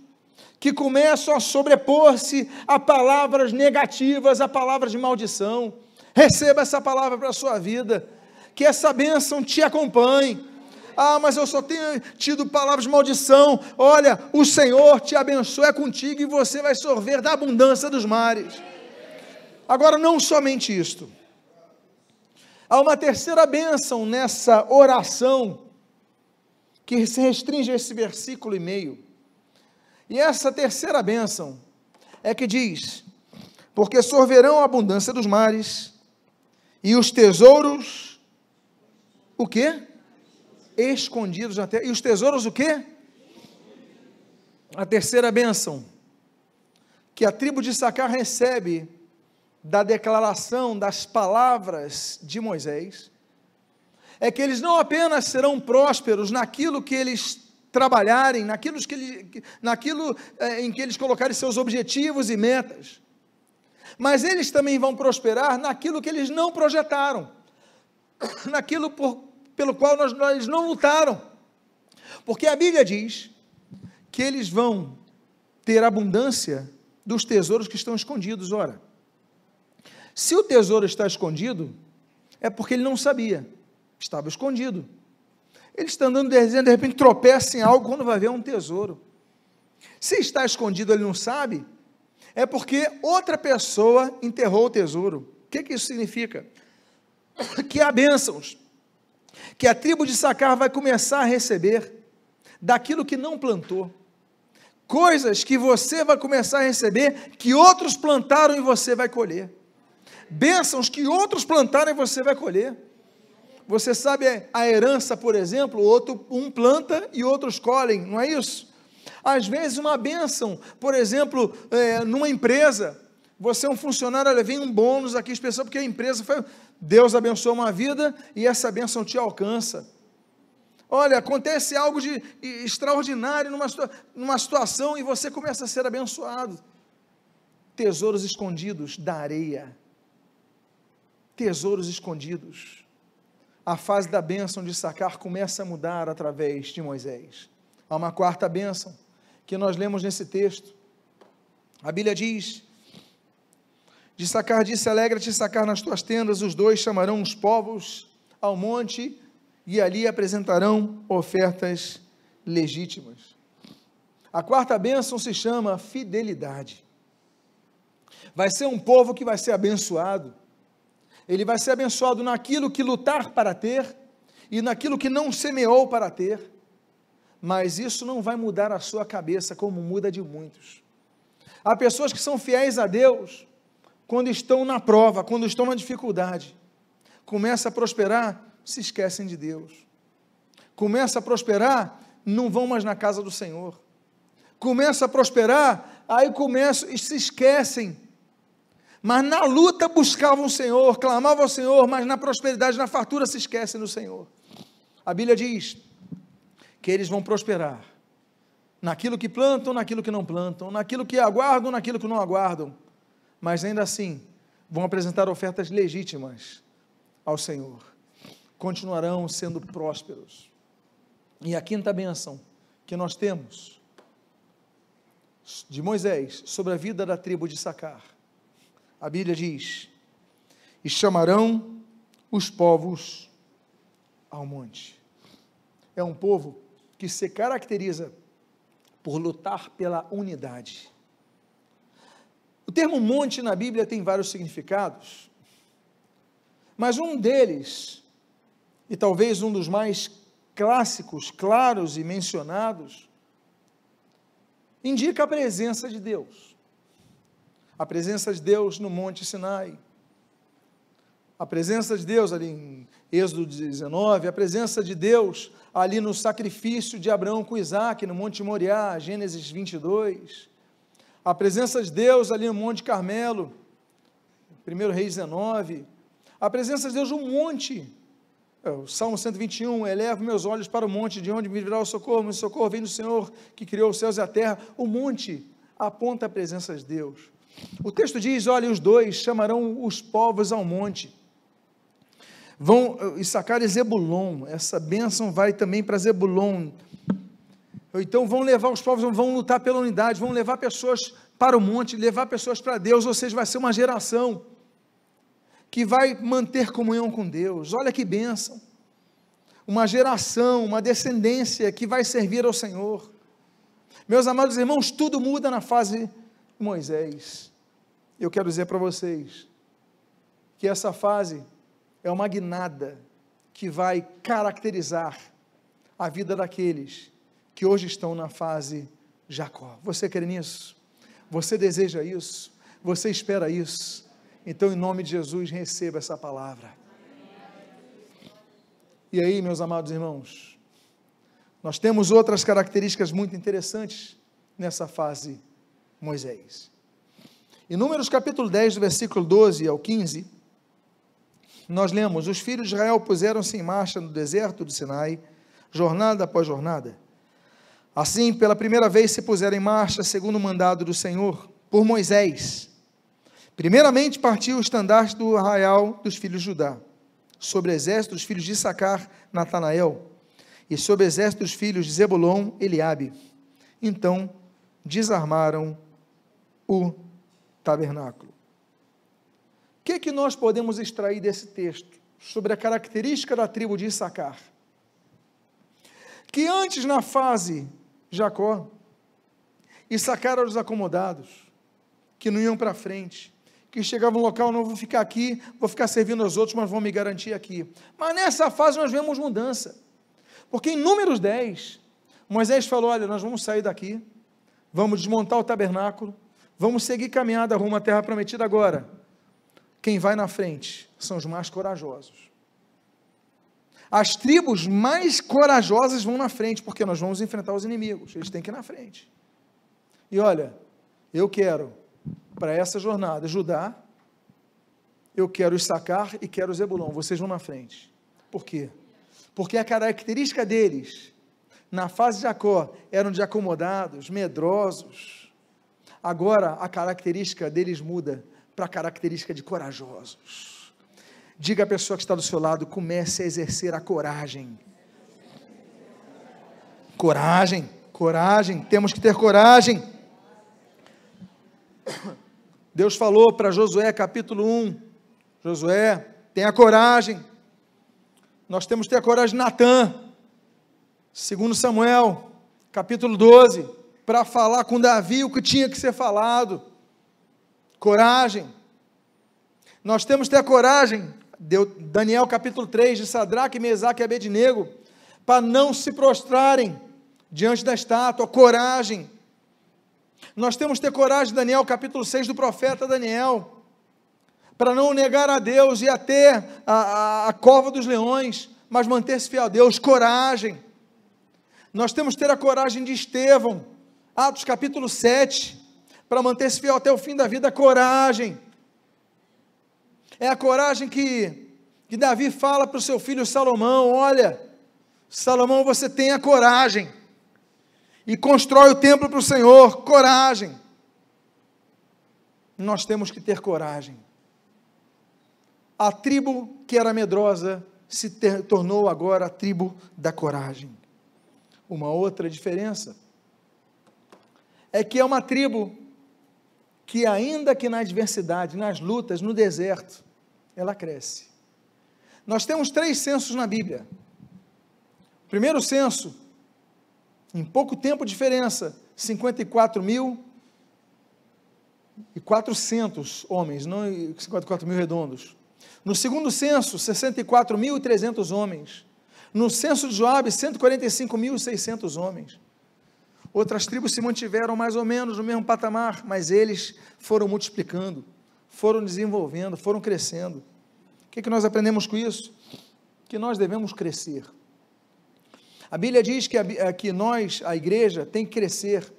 que começam a sobrepor-se a palavras negativas, a palavras de maldição. Receba essa palavra para a sua vida, que essa bênção te acompanhe ah, mas eu só tenho tido palavras de maldição. Olha, o Senhor te abençoe é contigo e você vai sorver da abundância dos mares. Agora, não somente isto, Há uma terceira bênção nessa oração que se restringe a esse versículo e meio. E essa terceira bênção é que diz: Porque sorverão a abundância dos mares e os tesouros, o quê? Escondidos na terra. E os tesouros o quê? A terceira bênção que a tribo de Sacar recebe da declaração das palavras de Moisés é que eles não apenas serão prósperos naquilo que eles trabalharem, naquilo, que naquilo é, em que eles colocarem seus objetivos e metas, mas eles também vão prosperar naquilo que eles não projetaram, *coughs* naquilo por, pelo qual nós, nós não lutaram, porque a Bíblia diz que eles vão ter abundância dos tesouros que estão escondidos. Ora, se o tesouro está escondido, é porque ele não sabia, estava escondido. Ele está andando desenho, de repente tropeça em algo quando vai ver um tesouro. Se está escondido, ele não sabe, é porque outra pessoa enterrou o tesouro. O que, que isso significa? Que há bênçãos, que a tribo de Sacar vai começar a receber daquilo que não plantou coisas que você vai começar a receber, que outros plantaram e você vai colher. Bênçãos que outros plantaram e você vai colher. Você sabe a herança, por exemplo, outro, um planta e outros colhem, não é isso? Às vezes uma bênção, por exemplo, é, numa empresa, você é um funcionário, vem um bônus aqui especial, porque a empresa foi, Deus abençoou uma vida e essa bênção te alcança. Olha, acontece algo de extraordinário numa, numa situação e você começa a ser abençoado. Tesouros escondidos da areia. Tesouros escondidos. A fase da bênção de sacar começa a mudar através de Moisés. Há uma quarta bênção que nós lemos nesse texto. A Bíblia diz: De sacar disse: Alegra-te, sacar nas tuas tendas, os dois chamarão os povos ao monte e ali apresentarão ofertas legítimas. A quarta bênção se chama fidelidade. Vai ser um povo que vai ser abençoado. Ele vai ser abençoado naquilo que lutar para ter e naquilo que não semeou para ter. Mas isso não vai mudar a sua cabeça como muda de muitos. Há pessoas que são fiéis a Deus quando estão na prova, quando estão na dificuldade. Começa a prosperar, se esquecem de Deus. Começa a prosperar, não vão mais na casa do Senhor. Começa a prosperar, aí começam e se esquecem. Mas na luta buscavam o Senhor, clamavam ao Senhor, mas na prosperidade, na fartura se esquecem do Senhor. A Bíblia diz que eles vão prosperar naquilo que plantam, naquilo que não plantam, naquilo que aguardam, naquilo que não aguardam, mas ainda assim vão apresentar ofertas legítimas ao Senhor continuarão sendo prósperos. E a quinta bênção que nós temos de Moisés sobre a vida da tribo de Sacar. A Bíblia diz: E chamarão os povos ao monte. É um povo que se caracteriza por lutar pela unidade. O termo monte na Bíblia tem vários significados, mas um deles e talvez um dos mais clássicos, claros e mencionados, indica a presença de Deus. A presença de Deus no Monte Sinai. A presença de Deus ali em Êxodo 19, a presença de Deus ali no sacrifício de Abraão com Isaac no Monte Moriá, Gênesis 22. A presença de Deus ali no Monte Carmelo, 1 Reis 19. A presença de Deus no monte é, o Salmo 121, eleva meus olhos para o monte, de onde me virá o socorro, meu socorro vem do Senhor, que criou os céus e a terra. O monte aponta a presença de Deus. O texto diz, olha, os dois chamarão os povos ao monte. Vão, Issacar e Zebulon, essa bênção vai também para Zebulon. Então vão levar os povos, vão lutar pela unidade, vão levar pessoas para o monte, levar pessoas para Deus, ou seja, vai ser uma geração que vai manter comunhão com Deus. Olha que bênção. Uma geração, uma descendência que vai servir ao Senhor. Meus amados irmãos, tudo muda na fase Moisés. Eu quero dizer para vocês que essa fase é uma guinada que vai caracterizar a vida daqueles que hoje estão na fase Jacó. Você crê nisso? Você deseja isso? Você espera isso? Então, em nome de Jesus, receba essa palavra. E aí, meus amados irmãos, nós temos outras características muito interessantes nessa fase Moisés. Em Números capítulo 10, do versículo 12 ao 15, nós lemos: Os filhos de Israel puseram-se em marcha no deserto do Sinai, jornada após jornada. Assim, pela primeira vez se puseram em marcha, segundo o mandado do Senhor, por Moisés. Primeiramente partiu o estandarte do arraial dos filhos de Judá, sobre o exército dos filhos de Sacar, Natanael, e sobre o exército dos filhos de Zebulon, Eliabe. Então desarmaram o tabernáculo que, que nós podemos extrair desse texto sobre a característica da tribo de Issacar? Que antes, na fase Jacó, Issacar eram os acomodados, que não iam para frente, que chegavam no local, não vou ficar aqui, vou ficar servindo aos outros, mas vão me garantir aqui. Mas nessa fase nós vemos mudança. Porque em Números 10, Moisés falou: Olha, nós vamos sair daqui, vamos desmontar o tabernáculo, vamos seguir caminhada rumo à terra prometida agora. Quem vai na frente são os mais corajosos. As tribos mais corajosas vão na frente, porque nós vamos enfrentar os inimigos, eles têm que ir na frente. E olha, eu quero, para essa jornada, Judá, eu quero sacar e quero Zebulon, vocês vão na frente. Por quê? Porque a característica deles, na fase de Jacó, eram de acomodados, medrosos. Agora, a característica deles muda para a característica de corajosos. Diga à pessoa que está do seu lado, comece a exercer a coragem. Coragem, coragem, temos que ter coragem. Deus falou para Josué, capítulo 1, Josué, tenha coragem. Nós temos que ter coragem Natan, segundo Samuel, capítulo 12, para falar com Davi o que tinha que ser falado coragem. Nós temos que ter coragem, deu Daniel capítulo 3, de Sadraque, Mesaque e Abednego, para não se prostrarem diante da estátua, coragem. Nós temos que ter coragem, Daniel capítulo 6 do profeta Daniel, para não negar a Deus e até a, a, a cova dos leões, mas manter-se fiel a Deus, coragem. Nós temos que ter a coragem de Estevão, Atos capítulo 7, para manter-se fiel até o fim da vida, coragem. É a coragem que, que Davi fala para o seu filho Salomão: olha, Salomão, você tem a coragem, e constrói o templo para o Senhor, coragem. Nós temos que ter coragem. A tribo que era medrosa se ter, tornou agora a tribo da coragem. Uma outra diferença é que é uma tribo que ainda que na adversidade, nas lutas, no deserto, ela cresce. Nós temos três censos na Bíblia. O primeiro censo, em pouco tempo diferença, 54 mil e 400 homens, não 54 mil redondos. No segundo censo, 64.300 homens. No censo de Joabe, 145.600 homens. Outras tribos se mantiveram mais ou menos no mesmo patamar, mas eles foram multiplicando, foram desenvolvendo, foram crescendo. O que, é que nós aprendemos com isso? Que nós devemos crescer. A Bíblia diz que, a, eh, que nós, a igreja, tem que crescer,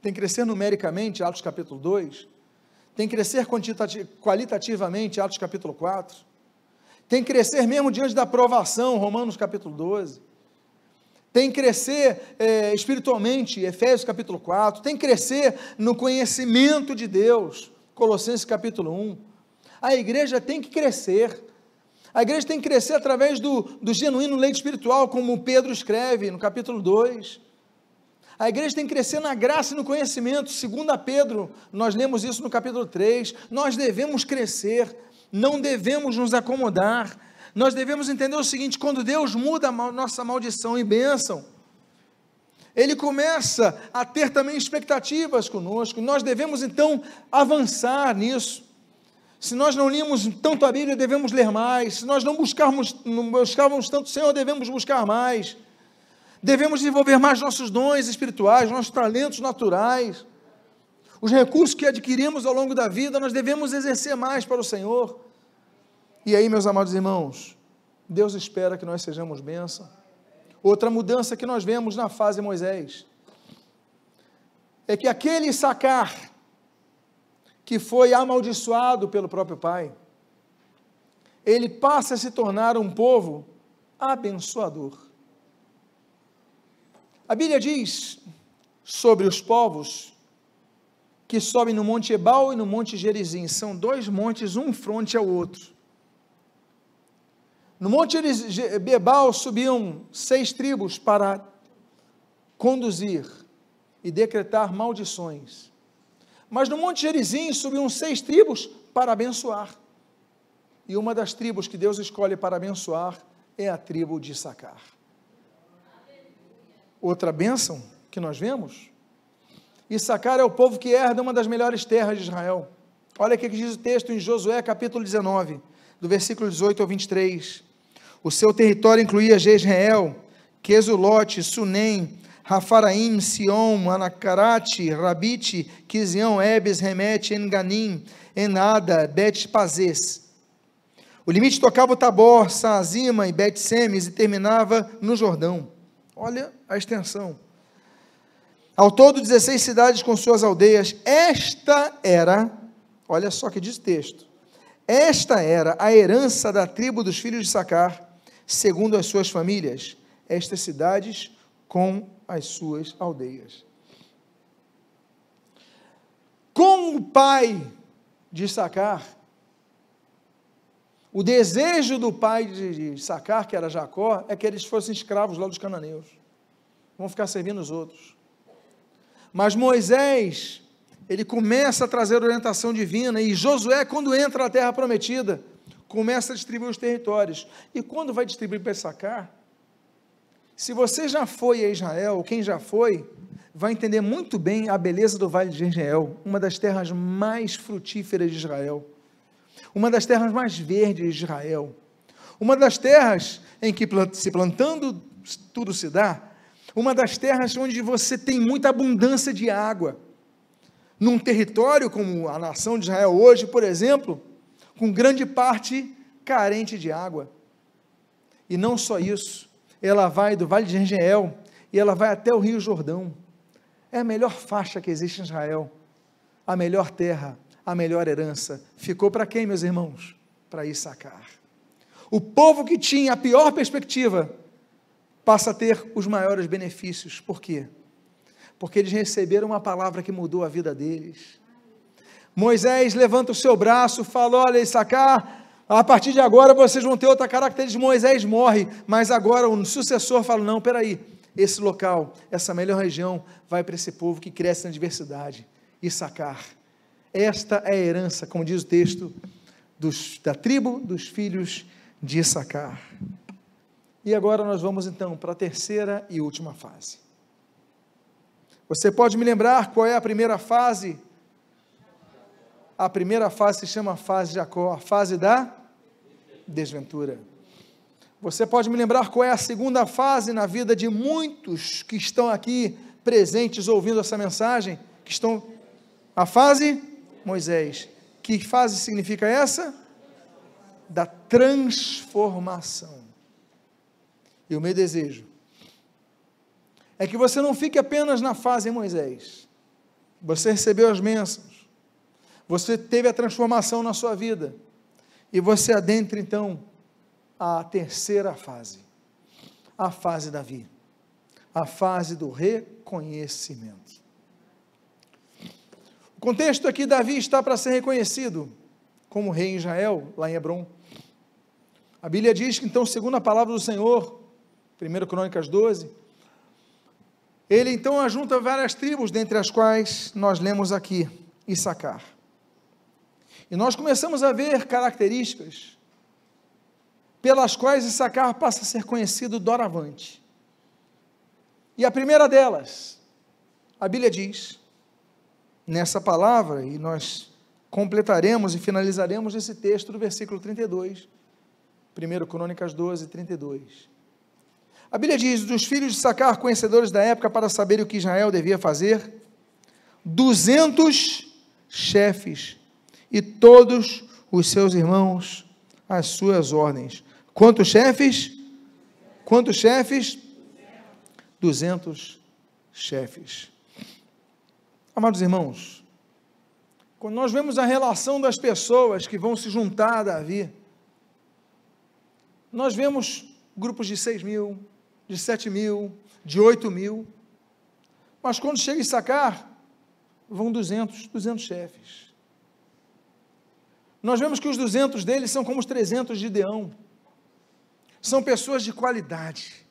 tem que crescer numericamente, Atos capítulo 2, tem que crescer qualitativamente, Atos capítulo 4, tem que crescer mesmo diante da aprovação, Romanos capítulo 12 tem que crescer é, espiritualmente, Efésios capítulo 4, tem que crescer no conhecimento de Deus, Colossenses capítulo 1. A igreja tem que crescer. A igreja tem que crescer através do, do genuíno leite espiritual, como Pedro escreve no capítulo 2. A igreja tem que crescer na graça e no conhecimento, segundo a Pedro, nós lemos isso no capítulo 3. Nós devemos crescer, não devemos nos acomodar nós devemos entender o seguinte: quando Deus muda a nossa maldição em bênção, Ele começa a ter também expectativas conosco, nós devemos então avançar nisso. Se nós não líamos tanto a Bíblia, devemos ler mais. Se nós não buscarmos, não buscávamos tanto o Senhor, devemos buscar mais. Devemos desenvolver mais nossos dons espirituais, nossos talentos naturais. Os recursos que adquirimos ao longo da vida, nós devemos exercer mais para o Senhor. E aí, meus amados irmãos, Deus espera que nós sejamos bênção. Outra mudança que nós vemos na fase Moisés é que aquele sacar que foi amaldiçoado pelo próprio pai, ele passa a se tornar um povo abençoador. A Bíblia diz sobre os povos que sobem no Monte Ebal e no Monte Gerizim, são dois montes, um fronte ao outro. No Monte Ebal subiam seis tribos para conduzir e decretar maldições. Mas no Monte Gerizim subiam seis tribos para abençoar. E uma das tribos que Deus escolhe para abençoar é a tribo de Sacar. Outra bênção que nós vemos, Issacar é o povo que herda uma das melhores terras de Israel. Olha o que diz o texto em Josué capítulo 19, do versículo 18 ao 23. O seu território incluía Jezreel, Quesulote, Sunem, Rafaraim, Sion, Anacarate, Rabite, Quizião, Ebes, Remete, Enganim, Enada, Bet-Pazes. O limite tocava o Tabor, Saazima e Bet-Semes e terminava no Jordão. Olha a extensão. Ao todo, 16 cidades com suas aldeias. Esta era, olha só que diz o texto, esta era a herança da tribo dos filhos de Sacar, segundo as suas famílias. Estas cidades com as suas aldeias. Com o pai de Sacar, o desejo do pai de Sacar, que era Jacó, é que eles fossem escravos lá dos cananeus. Vão ficar servindo os outros. Mas Moisés, ele começa a trazer orientação divina, e Josué, quando entra na terra prometida, começa a distribuir os territórios. E quando vai distribuir para Sacar, se você já foi a Israel, quem já foi, vai entender muito bem a beleza do Vale de Israel, uma das terras mais frutíferas de Israel, uma das terras mais verdes de Israel, uma das terras em que se plantando tudo se dá, uma das terras onde você tem muita abundância de água. Num território como a nação de Israel hoje, por exemplo, com grande parte carente de água. E não só isso, ela vai do Vale de Rengel e ela vai até o Rio Jordão. É a melhor faixa que existe em Israel, a melhor terra, a melhor herança. Ficou para quem, meus irmãos? Para Issacar. O povo que tinha a pior perspectiva passa a ter os maiores benefícios. Por quê? Porque eles receberam uma palavra que mudou a vida deles. Moisés levanta o seu braço, fala: Olha, Issacar, a partir de agora vocês vão ter outra característica. Moisés morre, mas agora o sucessor fala: não, peraí, esse local, essa melhor região, vai para esse povo que cresce na diversidade e sacar. Esta é a herança, como diz o texto, dos, da tribo dos filhos de Issacar. E agora nós vamos então para a terceira e última fase. Você pode me lembrar qual é a primeira fase a primeira fase se chama fase de Jacó, a fase da desventura. Você pode me lembrar qual é a segunda fase na vida de muitos que estão aqui presentes ouvindo essa mensagem, que estão a fase Moisés. Que fase significa essa? Da transformação. E o meu desejo é que você não fique apenas na fase Moisés. Você recebeu as bênçãos você teve a transformação na sua vida. E você adentra então a terceira fase, a fase Davi, a fase do reconhecimento. O contexto aqui, Davi está para ser reconhecido como rei em Israel, lá em Hebron. A Bíblia diz que então, segundo a palavra do Senhor, 1 Crônicas 12, ele então ajunta várias tribos, dentre as quais nós lemos aqui, Issacar. E nós começamos a ver características pelas quais Issacar passa a ser conhecido doravante. E a primeira delas, a Bíblia diz, nessa palavra, e nós completaremos e finalizaremos esse texto do versículo 32. 1 Crônicas 12, 32. A Bíblia diz: dos filhos de Sacar, conhecedores da época, para saber o que Israel devia fazer, duzentos chefes e todos os seus irmãos as suas ordens. Quantos chefes? Quantos chefes? Duzentos chefes. Amados irmãos, quando nós vemos a relação das pessoas que vão se juntar a Davi, nós vemos grupos de seis mil, de sete mil, de oito mil, mas quando chega em sacar, vão duzentos, duzentos chefes. Nós vemos que os duzentos deles são como os trezentos de Deão, são pessoas de qualidade,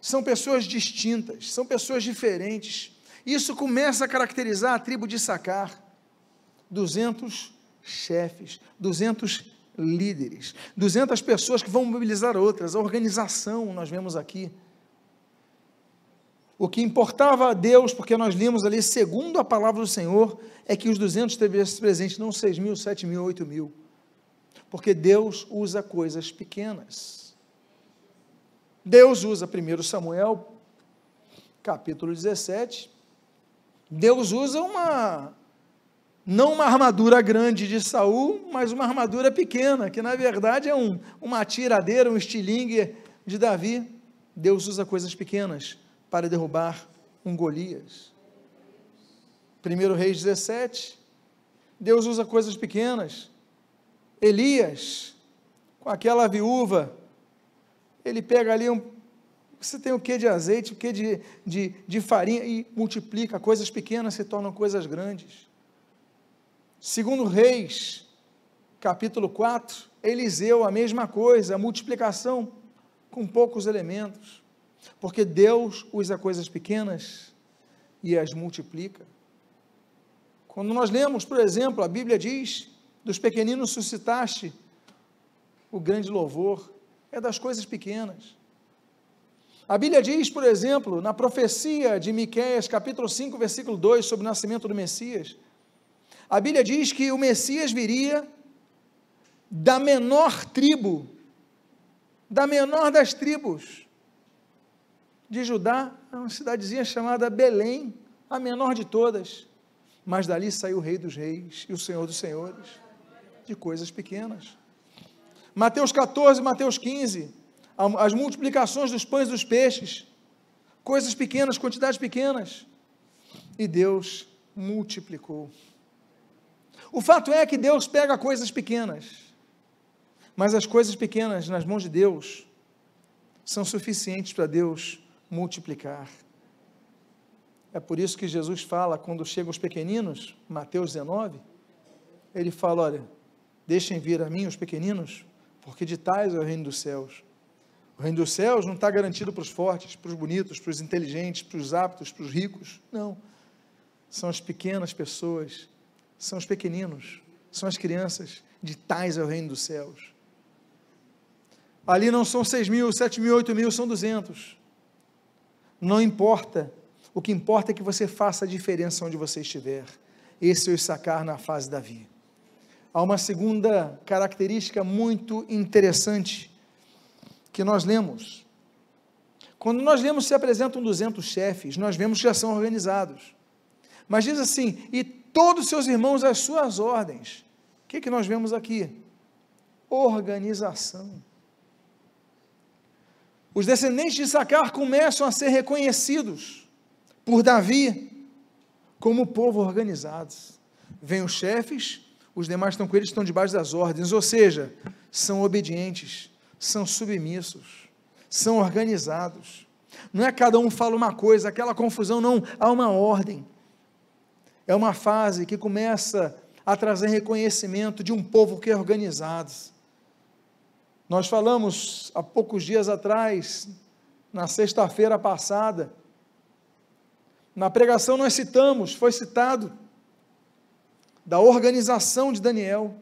são pessoas distintas, são pessoas diferentes, isso começa a caracterizar a tribo de Sacar. 200 chefes, 200 líderes, 200 pessoas que vão mobilizar outras, a organização nós vemos aqui. O que importava a Deus, porque nós limos ali, segundo a palavra do Senhor, é que os 200 estivessem presentes, não 6 mil, 7 mil, 8 mil. Porque Deus usa coisas pequenas. Deus usa 1 Samuel, capítulo 17. Deus usa uma não uma armadura grande de Saul, mas uma armadura pequena, que na verdade é um, uma tiradeira, um estilingue de Davi. Deus usa coisas pequenas para derrubar um Golias. 1 Reis 17, Deus usa coisas pequenas. Elias, com aquela viúva, ele pega ali um. Você tem o que de azeite, o que de, de, de farinha e multiplica. Coisas pequenas se tornam coisas grandes. Segundo Reis, capítulo 4, Eliseu, a mesma coisa, multiplicação com poucos elementos. Porque Deus usa coisas pequenas e as multiplica. Quando nós lemos, por exemplo, a Bíblia diz: dos pequeninos suscitaste o grande louvor, é das coisas pequenas. A Bíblia diz, por exemplo, na profecia de Miqueias, capítulo 5, versículo 2, sobre o nascimento do Messias, a Bíblia diz que o Messias viria da menor tribo, da menor das tribos de Judá, uma cidadezinha chamada Belém, a menor de todas. Mas dali saiu o Rei dos Reis e o Senhor dos Senhores, de coisas pequenas. Mateus 14, Mateus 15, as multiplicações dos pães e dos peixes, coisas pequenas, quantidades pequenas. E Deus multiplicou. O fato é que Deus pega coisas pequenas, mas as coisas pequenas nas mãos de Deus são suficientes para Deus multiplicar. É por isso que Jesus fala, quando chegam os pequeninos, Mateus 19, ele fala: Olha, deixem vir a mim os pequeninos, porque de tais é o reino dos céus. O reino dos céus não está garantido para os fortes, para os bonitos, para os inteligentes, para os aptos, para os ricos. Não. São as pequenas pessoas são os pequeninos, são as crianças, de tais é o reino dos céus. Ali não são seis mil, sete mil, oito mil, são duzentos. Não importa, o que importa é que você faça a diferença onde você estiver. Esse é o sacar na fase Davi. Há uma segunda característica muito interessante que nós lemos. Quando nós lemos se apresentam 200 chefes, nós vemos que já são organizados. Mas diz assim: e todos seus irmãos às suas ordens. O que, que nós vemos aqui? Organização. Os descendentes de Sacar começam a ser reconhecidos por Davi como povo organizado. Vêm os chefes, os demais estão com eles, estão debaixo das ordens, ou seja, são obedientes, são submissos, são organizados. Não é cada um fala uma coisa, aquela confusão, não, há uma ordem. É uma fase que começa a trazer reconhecimento de um povo que é organizado. Nós falamos há poucos dias atrás, na sexta-feira passada, na pregação nós citamos, foi citado, da organização de Daniel.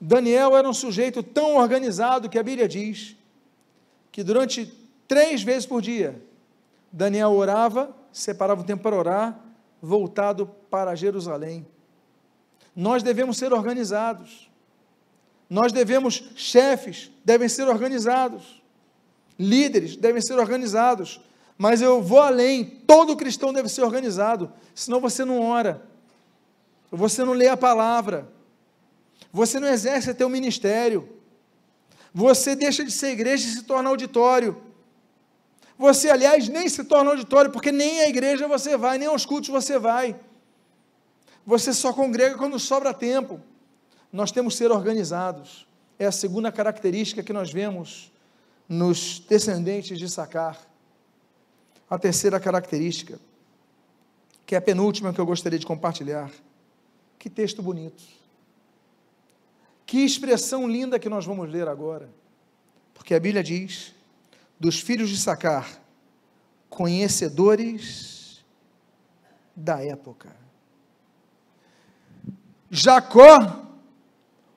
Daniel era um sujeito tão organizado que a Bíblia diz que durante três vezes por dia, Daniel orava, separava o tempo para orar, voltado para Jerusalém. nós devemos ser organizados. Nós devemos, chefes devem ser organizados. Líderes devem ser organizados. Mas eu vou além, todo cristão deve ser organizado, senão você não ora, você não lê a palavra, você não exerce teu ministério, você deixa de ser igreja e se torna auditório. Você, aliás, nem se torna auditório, porque nem à igreja você vai, nem aos cultos você vai. Você só congrega quando sobra tempo. Nós temos que ser organizados. É a segunda característica que nós vemos nos descendentes de Sacar. A terceira característica, que é a penúltima que eu gostaria de compartilhar. Que texto bonito. Que expressão linda que nós vamos ler agora. Porque a Bíblia diz: dos filhos de Sacar, conhecedores da época. Jacó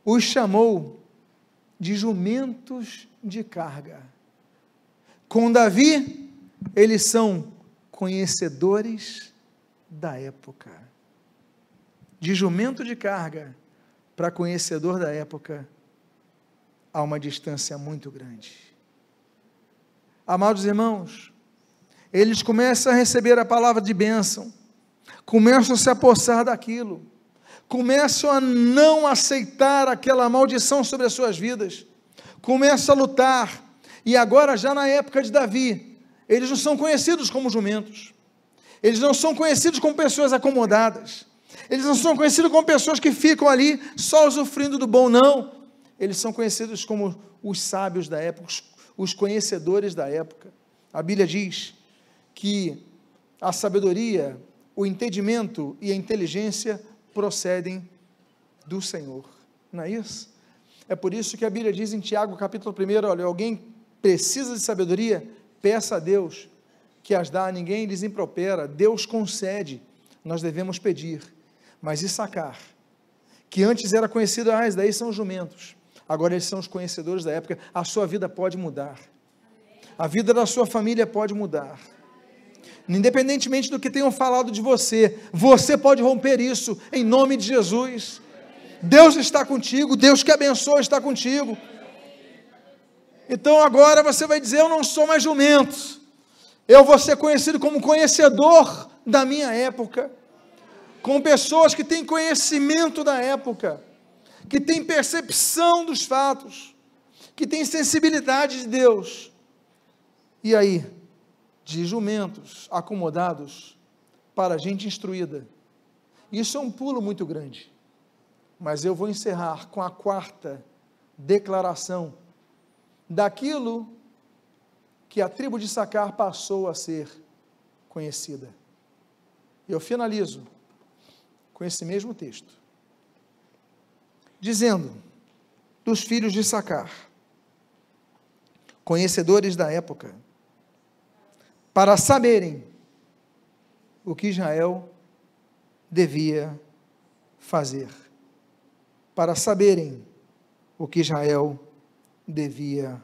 os chamou de jumentos de carga. Com Davi, eles são conhecedores da época. De jumento de carga para conhecedor da época, há uma distância muito grande. Amados irmãos, eles começam a receber a palavra de bênção, começam a se apossar daquilo, começam a não aceitar aquela maldição sobre as suas vidas, começam a lutar, e agora, já na época de Davi, eles não são conhecidos como jumentos, eles não são conhecidos como pessoas acomodadas, eles não são conhecidos como pessoas que ficam ali só usufruindo do bom, não. Eles são conhecidos como os sábios da época, os conhecedores da época. A Bíblia diz que a sabedoria, o entendimento e a inteligência procedem do Senhor. Não é isso? É por isso que a Bíblia diz em Tiago, capítulo 1, olha, alguém precisa de sabedoria, peça a Deus, que as dá ninguém lhes impropera, Deus concede, nós devemos pedir. Mas Issacar, que antes era conhecido, ah, daí são os jumentos, agora eles são os conhecedores da época, a sua vida pode mudar, a vida da sua família pode mudar, independentemente do que tenham falado de você, você pode romper isso, em nome de Jesus, Deus está contigo, Deus que abençoa está contigo, então agora você vai dizer: Eu não sou mais jumento, eu vou ser conhecido como conhecedor da minha época, com pessoas que têm conhecimento da época, que têm percepção dos fatos, que têm sensibilidade de Deus. E aí, de jumentos acomodados para gente instruída. Isso é um pulo muito grande. Mas eu vou encerrar com a quarta declaração daquilo que a tribo de Sacar passou a ser conhecida. Eu finalizo com esse mesmo texto, dizendo: dos filhos de Sacar, conhecedores da época, para saberem o que Israel devia fazer, para saberem o que Israel devia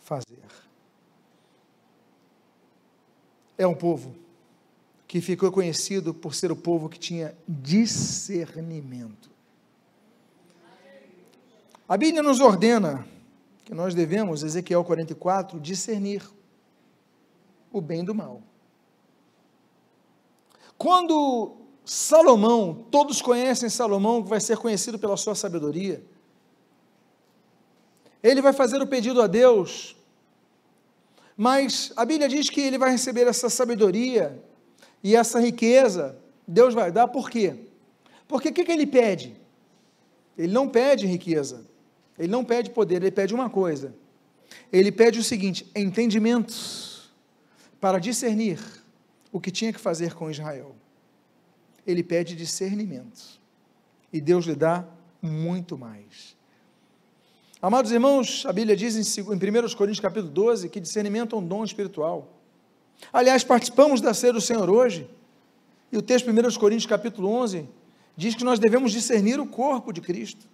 fazer. É um povo que ficou conhecido por ser o povo que tinha discernimento. A Bíblia nos ordena que nós devemos, Ezequiel 44, discernir o bem do mal. Quando Salomão, todos conhecem Salomão, que vai ser conhecido pela sua sabedoria, ele vai fazer o pedido a Deus, mas a Bíblia diz que ele vai receber essa sabedoria e essa riqueza Deus vai dar, por quê? Porque o que, que ele pede? Ele não pede riqueza, ele não pede poder, ele pede uma coisa. Ele pede o seguinte: entendimento para discernir o que tinha que fazer com Israel. Ele pede discernimento. E Deus lhe dá muito mais. Amados irmãos, a Bíblia diz em 1 Coríntios capítulo 12 que discernimento é um dom espiritual. Aliás, participamos da ceia do Senhor hoje, e o texto 1 Coríntios capítulo 11 diz que nós devemos discernir o corpo de Cristo.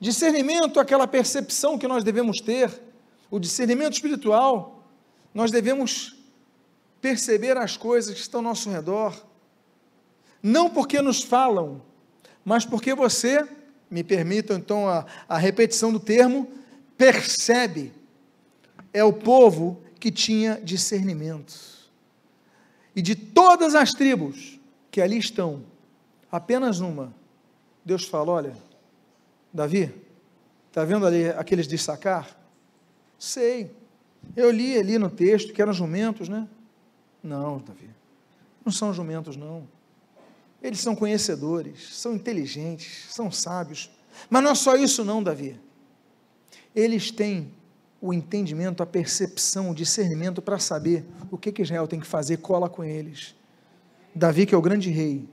Discernimento, aquela percepção que nós devemos ter, o discernimento espiritual, nós devemos perceber as coisas que estão ao nosso redor, não porque nos falam, mas porque você, me permitam então a, a repetição do termo, percebe. É o povo que tinha discernimento. E de todas as tribos que ali estão, apenas uma, Deus fala: olha, Davi, está vendo ali aqueles de sacar? Sei, eu li ali no texto que eram jumentos, né? Não, Davi, não são jumentos, não. Eles são conhecedores, são inteligentes, são sábios. Mas não é só isso, não, Davi. Eles têm o entendimento, a percepção, o discernimento para saber o que, que Israel tem que fazer, cola com eles. Davi, que é o grande rei,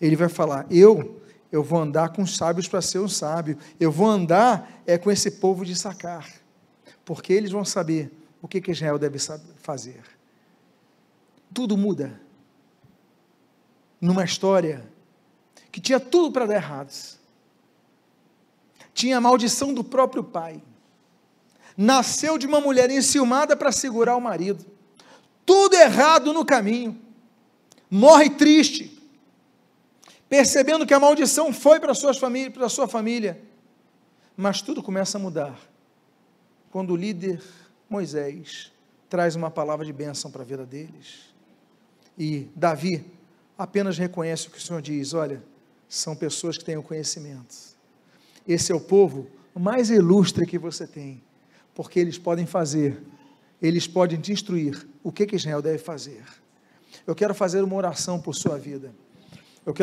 ele vai falar: Eu, eu vou andar com os sábios para ser um sábio, eu vou andar é com esse povo de sacar, porque eles vão saber o que, que Israel deve fazer. Tudo muda numa história que tinha tudo para dar errado. Tinha a maldição do próprio pai. Nasceu de uma mulher enciumada para segurar o marido. Tudo errado no caminho. Morre triste. Percebendo que a maldição foi para, suas família, para sua família. Mas tudo começa a mudar. Quando o líder Moisés traz uma palavra de bênção para a vida deles. E Davi apenas reconhece o que o Senhor diz: olha, são pessoas que têm o conhecimento. Esse é o povo mais ilustre que você tem, porque eles podem fazer, eles podem te instruir o que, que Israel deve fazer. Eu quero fazer uma oração por sua vida.